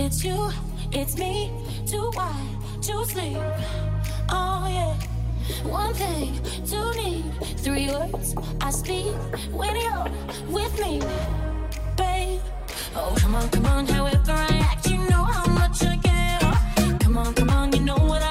It's you, it's me, too wide to sleep. Oh yeah, one thing to need, three words I speak when you're with me, babe. Oh come on, come on, however I act, you know how much I care. Come on, come on, you know what I.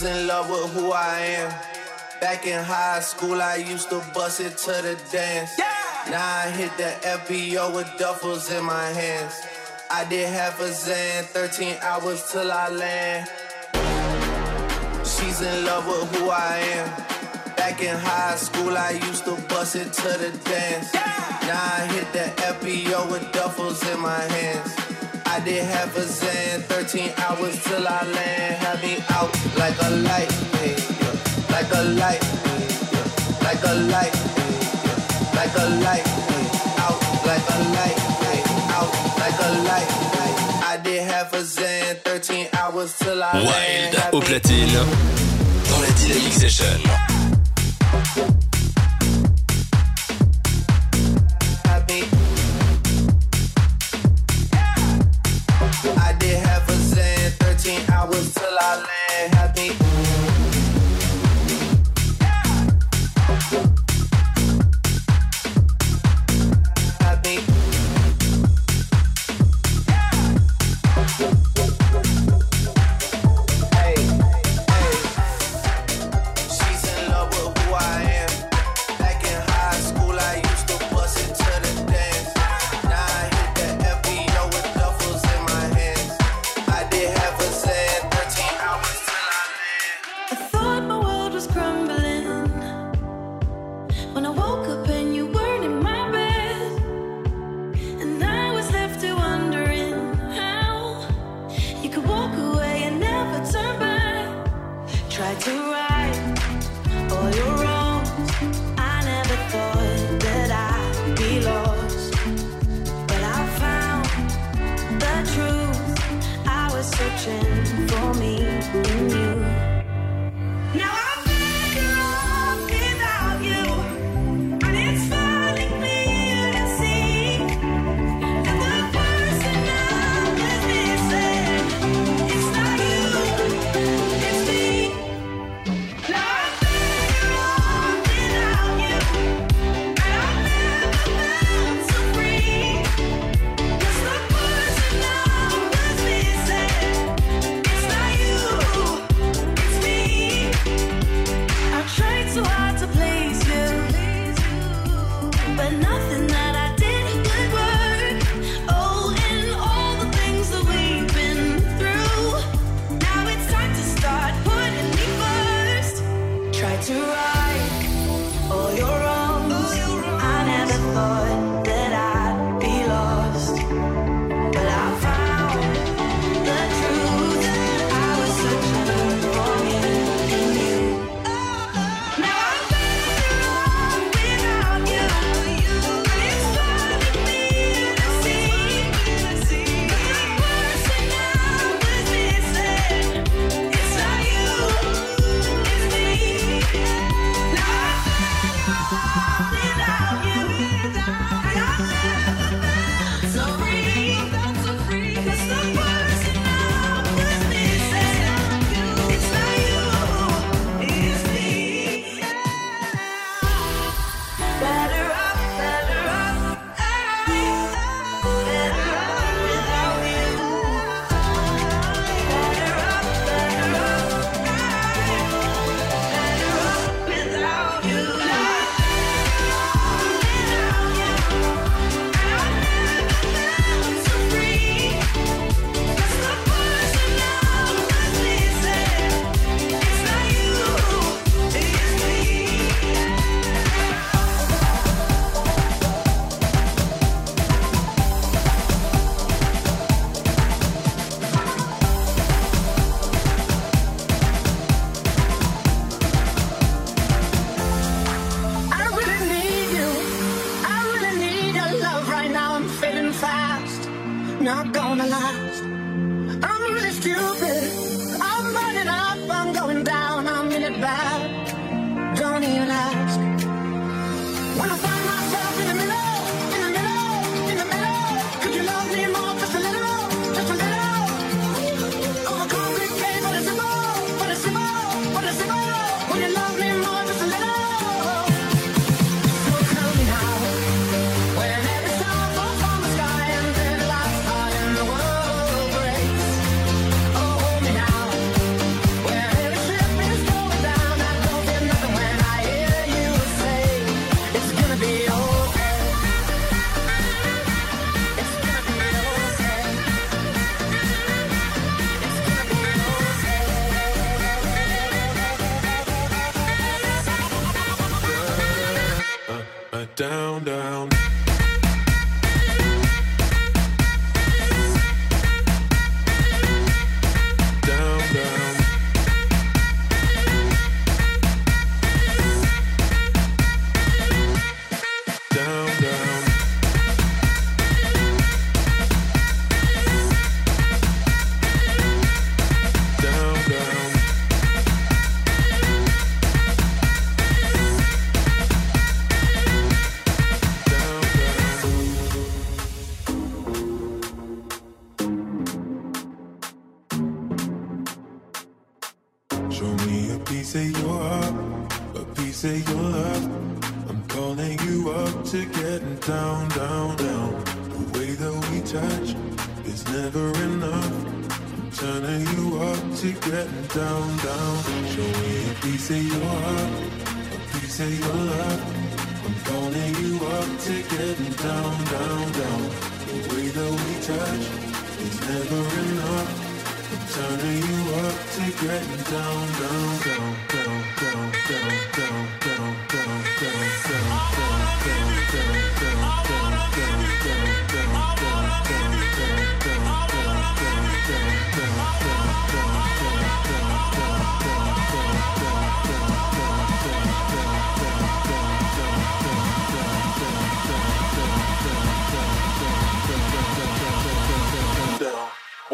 She's in love with who I am. Back in high school, I used to bust it to the dance. Now I hit the FBO with duffels in my hands. I did half a zan, 13 hours till I land. She's in love with who I am. Back in high school, I used to bust it to the dance. Now I hit the FBO with duffels in my hands. I did half a zen, 13 hours till I land. Had me out like a light, like a light, like a light, like a light, out like a light, out like a light. I did half a zen, 13 hours till I land. Wild au platine dans la dynamique session.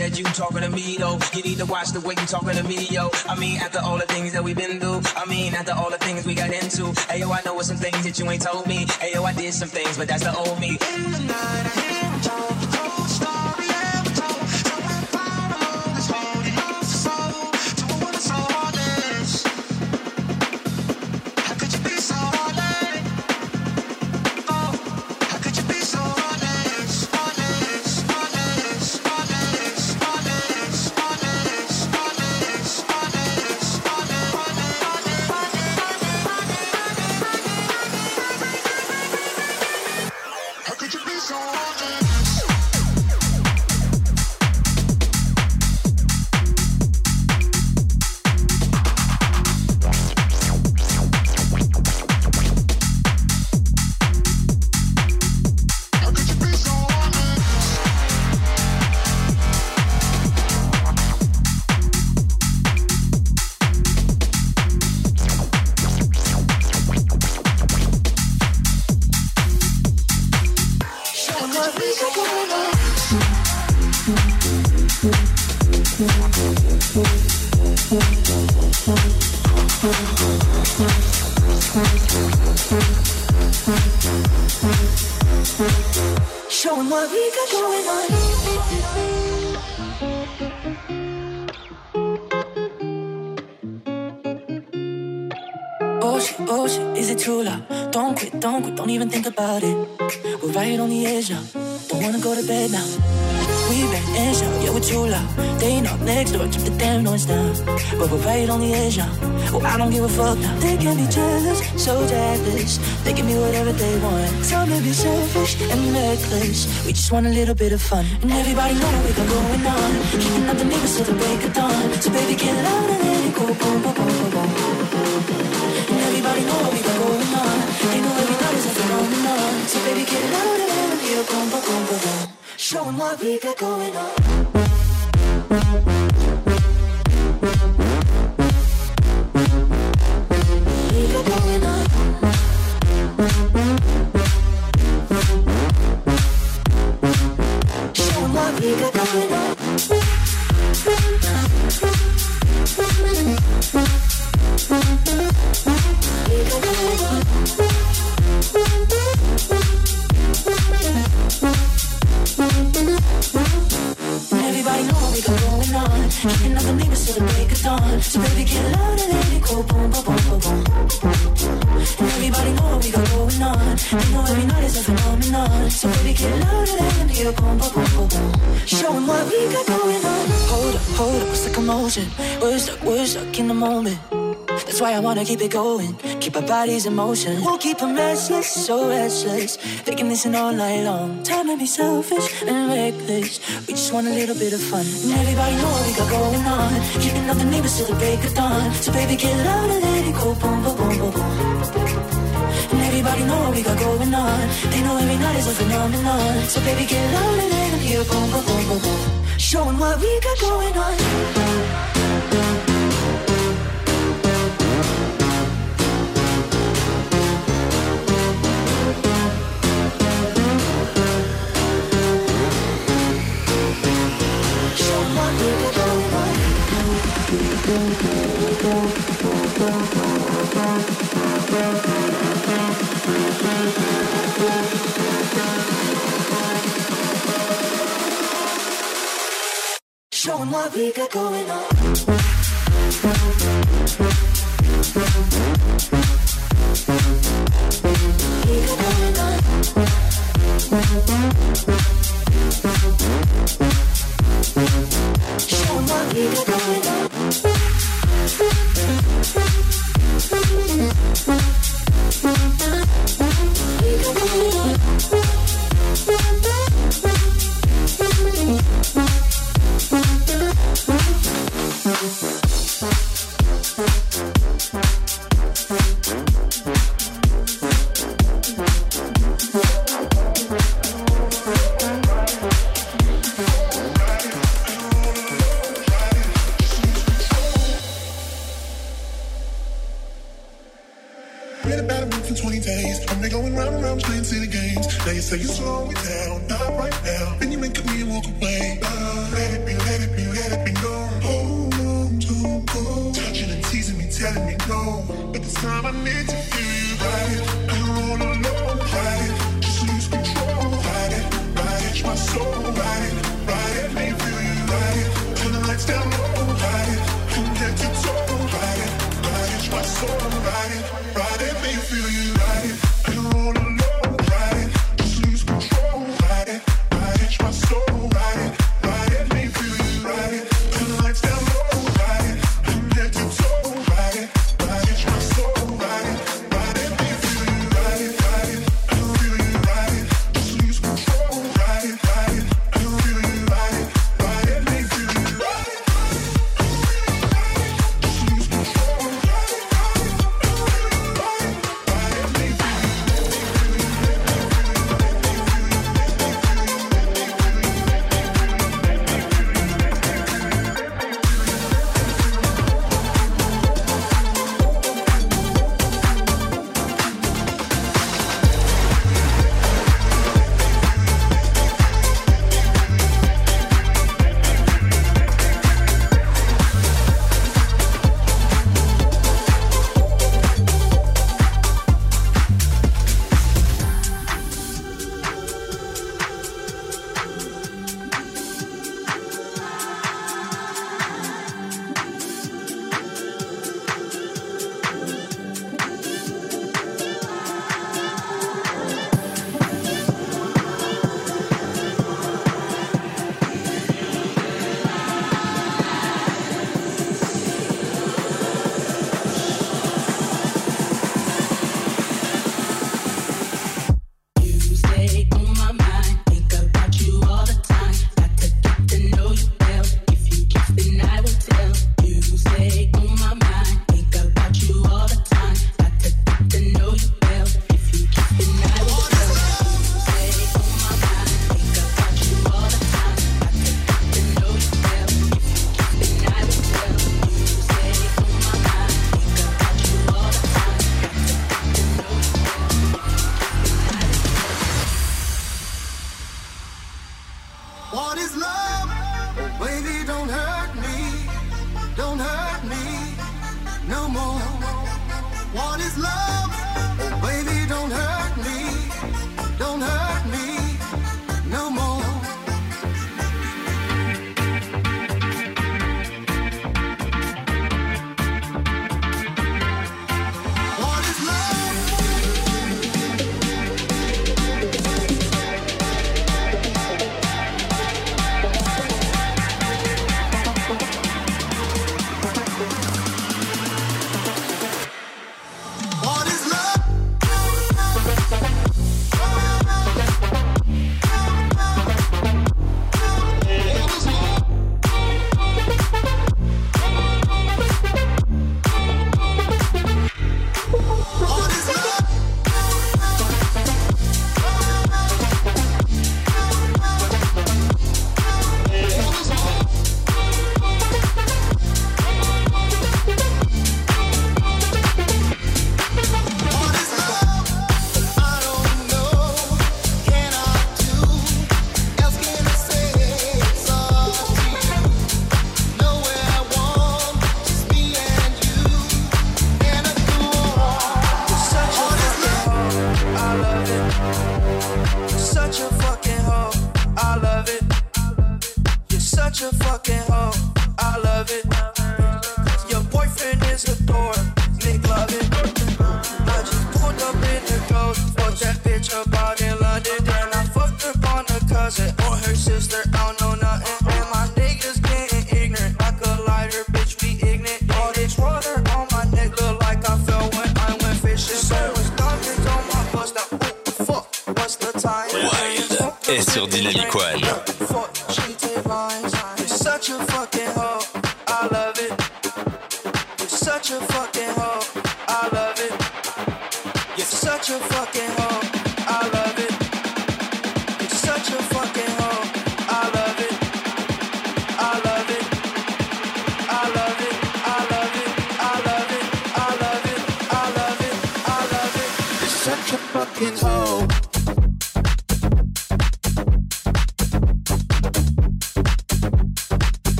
That you talking to me, though. You need to watch the way you talking to me, yo. I mean, after all the things that we've been through, I mean, after all the things we got into. Hey, yo, I know some things that you ain't told me. Hey, yo, I did some things, but that's the old me. Showing true love? Don't quit, don't quit, don't even think about it. We're right on the edge now. Don't wanna go to bed now. We back and shout, yeah, we're true love. They knock next door, keep the damn noise down. But we're right on the edge now. Oh, I don't give a fuck now. They can be jealous, so jealous. They can be whatever they want. Some may be selfish and reckless. We just want a little bit of fun. And everybody know what we got going on. Keeping up the neighbors till the break of dawn. So baby, get loud and let it go. Boom, boom, boom, boom, boom. And everybody know what we got going on. They know every night is a phenomenon. So baby, get loud and let it go. Boom, boom, boom, boom. Showing what we got going on. We got going on. They know every night is a phenomenon. So baby, get loud and let it go. Boom, boom, boom, boom, boom. Showing what we got going on. Hold up, hold up, what's the commotion? We're stuck, we're stuck in the moment. That's why I wanna keep it going. Keep our bodies in motion. We'll keep them restless, so restless. They can listen all night long. Time to be selfish and reckless. We just want a little bit of fun. And everybody know what we got going on. Keeping up the neighbors till the break of dawn. So baby, get loud and let it go. Boom, boom, boom, boom, boom. Everybody know what we got going on. They know every night is a phenomenon. So baby, get loud and let them hear. Boom, boom, boom, boom, boom. Showing what we got going on. Showing what we got going on. What we got going on. We going round and round playing city games. Now you say you're slowing down, not right now. Then you make a me walk away. Uh, let it be, let it be, let it be known. Hold on to go. Touching and teasing me, telling me no. But this time I need to feel you right. I don't wanna know right. Just lose control, ride it, ride it, my soul, ride it, ride it, me feel you right. Turn the lights down low, ride it, and get your toe, ride it, ride it, my soul, ride it, ride it, me feel you.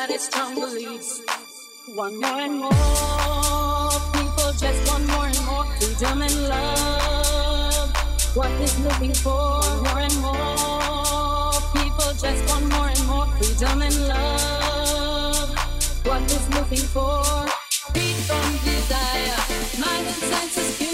It's a strong beliefs. One more and more people just want more and more freedom and love. What is looking for? More and more people just want more and more freedom and love. What is looking for? Freedom, desire, mind and senses.